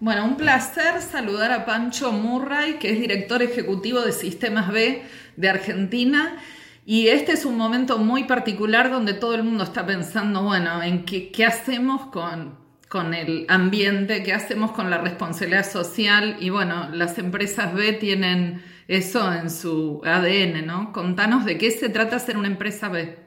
Bueno, un placer saludar a Pancho Murray, que es director ejecutivo de Sistemas B de Argentina. Y este es un momento muy particular donde todo el mundo está pensando, bueno, en qué, qué hacemos con, con el ambiente, qué hacemos con la responsabilidad social. Y bueno, las empresas B tienen eso en su ADN, ¿no? Contanos de qué se trata ser una empresa B.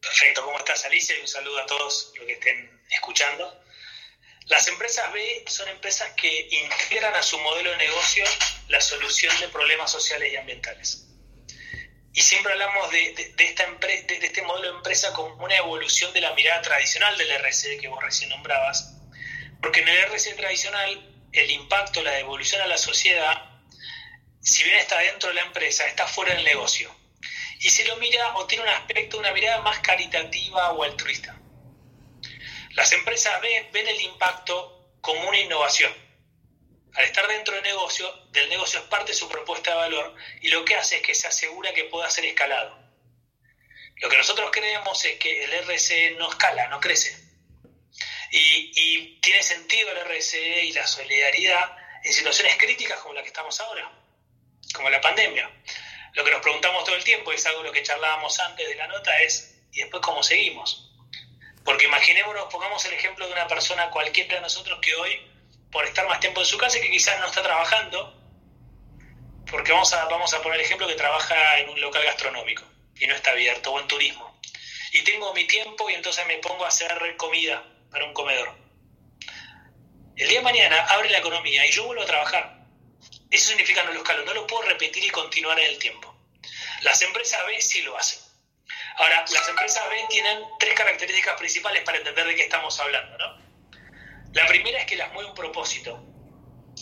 Perfecto, ¿cómo estás Alicia? Y un saludo a todos los que estén escuchando. Las empresas B son empresas que integran a su modelo de negocio la solución de problemas sociales y ambientales. Y siempre hablamos de, esta de, este modelo de empresa como una evolución de la mirada tradicional del RCD que vos recién nombrabas, porque en el RCD tradicional el impacto, la devolución a la sociedad, si bien está dentro de la empresa, está fuera del negocio. Y se lo mira o tiene un aspecto, una mirada más caritativa o altruista. Las empresas ven, el impacto como una innovación. Al estar dentro del negocio, del negocio es parte de su propuesta de valor y lo que hace es que se asegura que pueda ser escalado. Lo que nosotros creemos es que el RCE no escala, no crece. Y, y tiene sentido el RCE y la solidaridad en situaciones críticas como la que estamos ahora, como la pandemia. Lo que nos preguntamos todo el tiempo, es algo lo que charlábamos antes de la nota, es ¿y después cómo seguimos? Porque imaginémonos, pongamos el ejemplo de una persona cualquiera de nosotros que hoy, por estar más tiempo en su casa, que quizás no está trabajando, porque vamos a, vamos a poner el ejemplo que trabaja en un local gastronómico y no está abierto, o en turismo. Y tengo mi tiempo y entonces me pongo a hacer comida para un comedor. El día de mañana abre la economía y yo vuelvo a trabajar. Eso significa no lo escalo, no lo puedo repetir y continuar en el tiempo. Las empresas B sí lo hacen. Ahora, las empresas B tienen tres características principales para entender de qué estamos hablando, ¿no? La primera es que las mueve un propósito.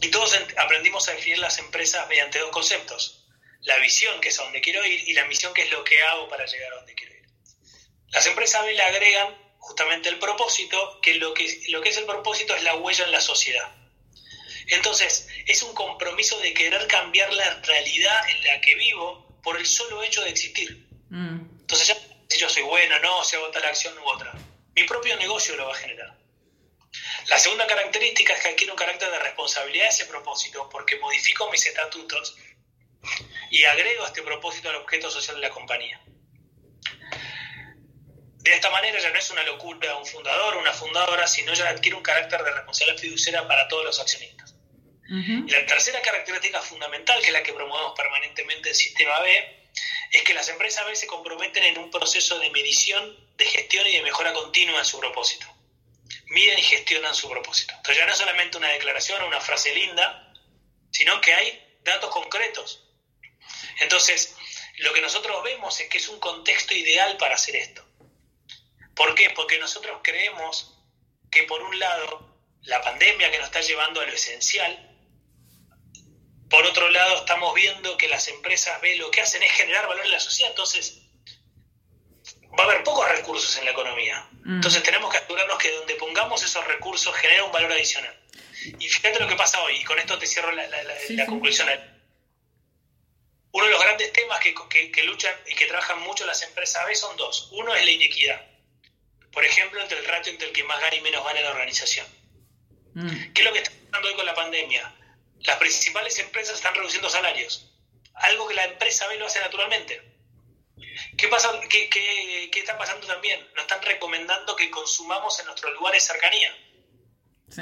Y todos aprendimos a definir las empresas mediante dos conceptos. La visión, que es a donde quiero ir, y la misión, que es lo que hago para llegar a donde quiero ir. Las empresas B le agregan justamente el propósito, que lo que, lo que es el propósito es la huella en la sociedad. Entonces, es un compromiso de querer cambiar la realidad en la que vivo por el solo hecho de existir. Mm. Entonces, si yo soy si hago tal acción u otra. Mi propio negocio lo va a generar. La segunda característica es que adquiere un carácter de responsabilidad a ese propósito, porque modifico mis estatutos y agrego este propósito al objeto social de la compañía. De esta manera ya no es una locura un fundador o una fundadora, sino ya adquiere un carácter de responsabilidad fiduciaria para todos los accionistas. Y la tercera característica fundamental, que es la que promovemos permanentemente en Sistema B, es que las empresas a veces se comprometen en un proceso de medición, de gestión y de mejora continua en su propósito. Miden y gestionan su propósito. Entonces ya no es solamente una declaración o una frase linda, sino que hay datos concretos. Entonces, lo que nosotros vemos es que es un contexto ideal para hacer esto. ¿Por qué? Porque nosotros creemos que por un lado, la pandemia que nos está llevando a lo esencial, por otro lado, estamos viendo que las empresas B lo que hacen es generar valor en la sociedad, entonces va a haber pocos recursos en la economía. Mm. Entonces tenemos que asegurarnos que donde pongamos esos recursos genera un valor adicional. Y fíjate lo que pasa hoy, y con esto te cierro la, conclusión. Uno de los grandes temas que, que, luchan y que trabajan mucho las empresas B son dos. Uno es la inequidad. Por ejemplo, entre el ratio entre el que más gana y menos gana en la organización. Mm. ¿Qué es lo que está pasando hoy con la pandemia? Las principales empresas están reduciendo salarios, algo que la empresa B lo hace naturalmente. ¿Qué, pasa, qué, qué, está pasando también? Nos están recomendando que consumamos en nuestros lugares cercanía,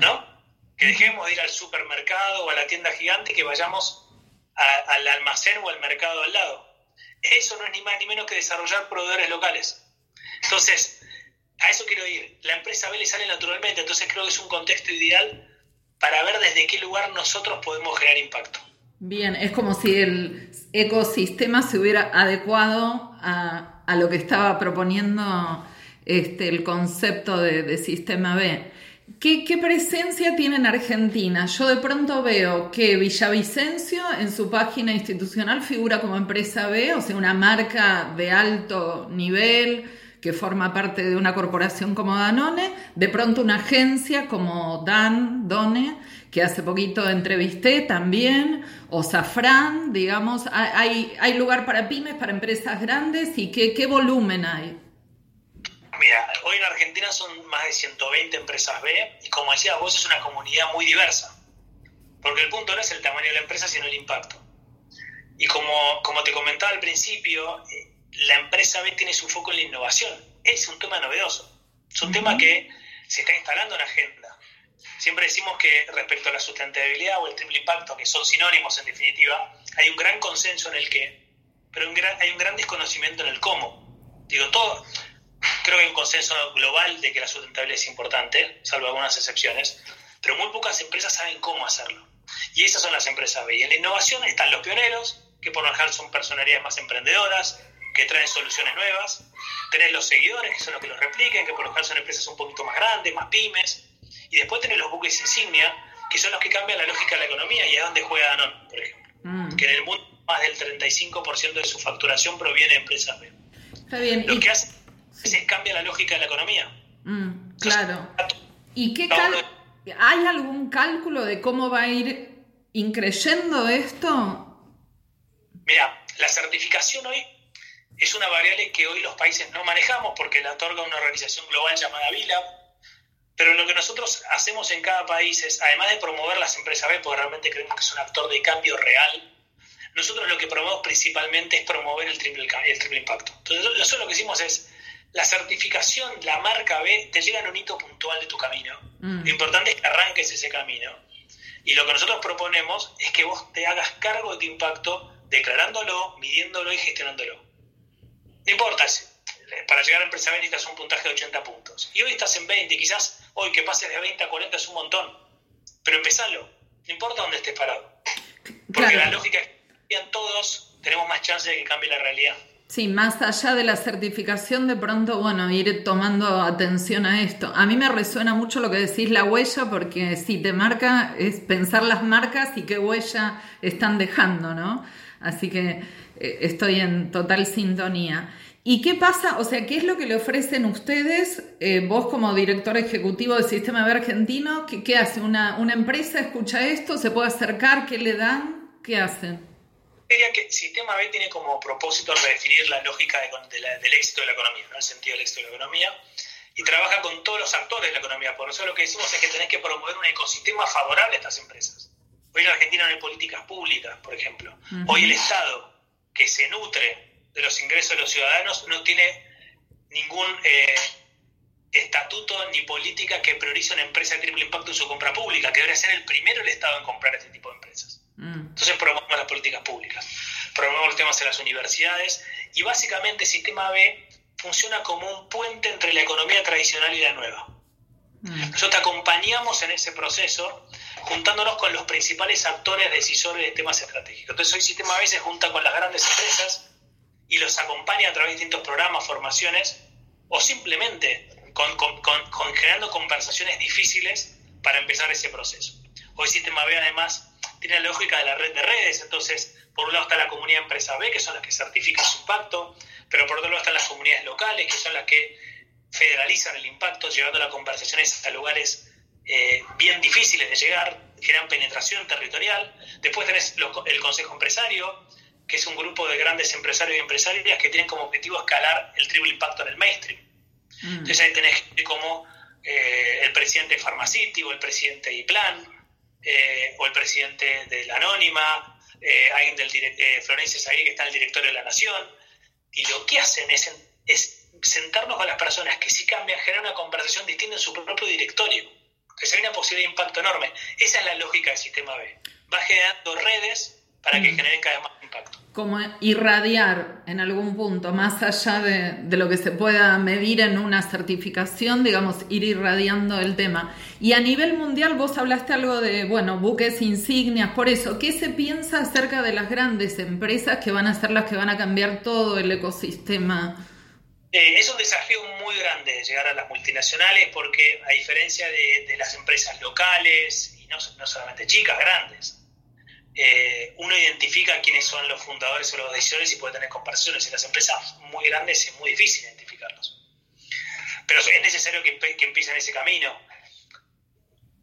¿no? Que dejemos de ir al supermercado o a la tienda gigante, que vayamos al almacén o al mercado al lado. Eso no es ni más ni menos que desarrollar proveedores locales. Entonces, a eso quiero ir. La empresa B le sale naturalmente, entonces creo que es un contexto ideal para ver desde qué lugar nosotros podemos generar impacto. Bien, es como si el ecosistema se hubiera adecuado a, lo que estaba proponiendo este, el concepto de, sistema B. ¿Qué, ¿Qué, presencia tiene en Argentina? Yo de pronto veo que Villavicencio en su página institucional figura como empresa B, o sea, una marca de alto nivel, que forma parte de una corporación como Danone, de pronto una agencia como Dan, Done, que hace poquito entrevisté también, o Safran, digamos, hay, hay lugar para pymes, para empresas grandes, y qué, qué volumen hay. Mira, hoy en Argentina son más de 120 empresas B y como decías vos es una comunidad muy diversa, porque el punto no es el tamaño de la empresa sino el impacto. Y como, como te comentaba al principio, eh, la empresa B tiene su foco en la innovación, es un tema novedoso, es un tema que se está instalando en agenda. Siempre decimos que respecto a la sustentabilidad o el triple impacto, que son sinónimos en definitiva, hay un gran consenso en el qué, pero hay un gran desconocimiento en el cómo. Digo, todo, creo que hay un consenso global de que la sustentabilidad es importante, salvo algunas excepciones, pero muy pocas empresas saben cómo hacerlo. Y esas son las empresas B. Y en la innovación están los pioneros, que por lo general son personalidades más emprendedoras, que traen soluciones nuevas. Tenés los seguidores, que son los que los repliquen, que por lo general son empresas un poquito más grandes, más pymes. Y después tenés los buques insignia, que son los que cambian la lógica de la economía y es donde juega Danone, por ejemplo. Mm. Que en el mundo más del 35% de su facturación proviene de empresas B. Está bien. Lo que hace es cambia la lógica de la economía. Mm, claro. ¿Y qué ¿Hay algún cálculo de cómo va a ir increyendo esto? Mira, la certificación hoy es una variable que hoy los países no manejamos porque la otorga una organización global llamada VILA, pero lo que nosotros hacemos en cada país es, además de promover las empresas B, porque realmente creemos que es un actor de cambio real, nosotros lo que promovemos principalmente es promover el triple, el triple impacto. Entonces, nosotros lo que hicimos es, la certificación, la marca B, te llega en un hito puntual de tu camino. Mm. Lo importante es que arranques ese camino. Y lo que nosotros proponemos es que vos te hagas cargo de tu impacto, declarándolo, midiéndolo y gestionándolo. No importa, para llegar a empresa B necesitas un puntaje de 80 puntos. Y hoy estás en 20, quizás hoy que pases de 20 a 40 es un montón. Pero empezalo, no importa dónde estés parado. Porque la lógica es que todos, tenemos más chance de que cambie la realidad. Sí, más allá de la certificación, de pronto, bueno, ir tomando atención a esto. A mí me resuena mucho lo que decís la huella, porque si te marca es pensar las marcas y qué huella están dejando, ¿no? Así que eh, estoy en total sintonía. ¿Y qué pasa? O sea, ¿qué es lo que le ofrecen ustedes, eh, vos como director ejecutivo del Sistema B argentino? ¿Qué, qué hace? ¿Una, ¿Una empresa escucha esto? ¿Se puede acercar? ¿Qué le dan? ¿Qué hacen? diría que Sistema B tiene como propósito redefinir la lógica del éxito de la economía, ¿no? el sentido del éxito de la economía, y trabaja con todos los actores de la economía. Por eso lo que decimos es que tenés que promover un ecosistema favorable a estas empresas. Hoy en Argentina no hay políticas públicas, por ejemplo. Hoy el Estado, que se nutre de los ingresos de los ciudadanos, no tiene ningún eh, estatuto ni política que priorice una empresa de triple impacto en su compra pública, que debería ser el primero el Estado en comprar este tipo de empresas. Mm. Entonces promovemos las políticas públicas, promovemos los temas en las universidades y básicamente el Sistema B funciona como un puente entre la economía tradicional y la nueva. Mm. Nosotros te acompañamos en ese proceso juntándonos con los principales actores decisores de temas estratégicos. Entonces hoy Sistema B se junta con las grandes empresas y los acompaña a través de distintos programas, formaciones o simplemente con, con generando conversaciones difíciles para empezar ese proceso. Hoy Sistema B además tiene la lógica de la red de redes, entonces por un lado está la comunidad empresa B, que son las que certifican su impacto, pero por otro lado están las comunidades locales, que son las que federalizan el impacto, llevando las conversaciones a lugares eh, bien difíciles de llegar, generan penetración territorial. Después tenés el Consejo Empresario, que es un grupo de grandes empresarios y empresarias que tienen como objetivo escalar el triple impacto en el mainstream. Mm. Entonces ahí tenés como eh, el presidente de Pharmacity o el presidente de IPLAN, eh, o el presidente de la Anónima, eh, alguien del Florencia Sagui, que está en el directorio de la Nación, y lo que hacen es, es sentarnos con las personas que si cambian, generar una conversación distinta en su propio directorio, que se ve una posibilidad de impacto enorme. Esa es la lógica del sistema B. Va generando redes para que mm. generen cada vez más impacto. Como irradiar en algún punto, más allá de, lo que se pueda medir en una certificación, digamos, ir irradiando el tema. Y a nivel mundial vos hablaste algo de, bueno, buques insignias, por eso, ¿qué se piensa acerca de las grandes empresas que van a ser las que van a cambiar todo el ecosistema? Eh, es un desafío muy grande llegar a las multinacionales porque a diferencia de, las empresas locales, y no, no solamente chicas, grandes, eh, uno identifica quiénes son los fundadores o los decisores y puede tener comparaciones. En las empresas muy grandes es muy difícil identificarlos. Pero es necesario que, que empiecen ese camino.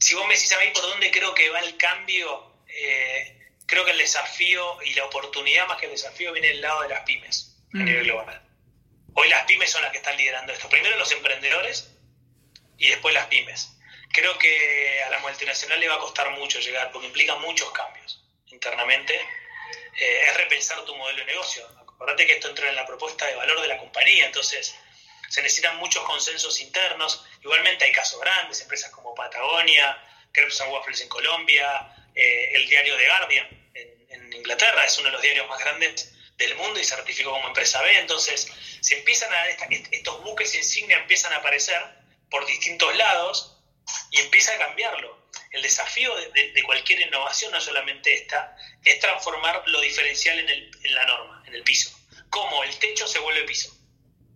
Si vos me decís a mí por dónde creo que va el cambio, eh, creo que el desafío y la oportunidad más que el desafío viene del lado de las pymes a mm. nivel global. Hoy las pymes son las que están liderando esto. Primero los emprendedores y después las pymes. Creo que a la multinacional le va a costar mucho llegar porque implica muchos cambios internamente. Eh, es repensar tu modelo de negocio. Acordate que esto entra en la propuesta de valor de la compañía, entonces se necesitan muchos consensos internos. Igualmente hay casos grandes, empresas como Patagonia, Crepes and Waffles en Colombia, eh, el diario The Guardian en, Inglaterra, es uno de los diarios más grandes del mundo y certificó como empresa B. Entonces, se empiezan a, estos buques insignia empiezan a aparecer por distintos lados y empieza a cambiarlo. El desafío de, cualquier innovación no solamente esta, es transformar lo diferencial en, el, en la norma, en el piso. Como el techo se vuelve piso.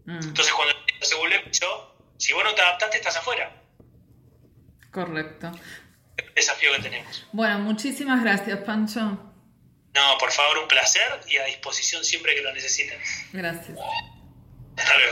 Mm. Entonces, cuando el techo se vuelve piso, si vos no te adaptaste, estás afuera. Correcto. El desafío que tenemos. Bueno, muchísimas gracias, Pancho. No, por favor, un placer y a disposición siempre que lo necesiten. Gracias. Hasta luego.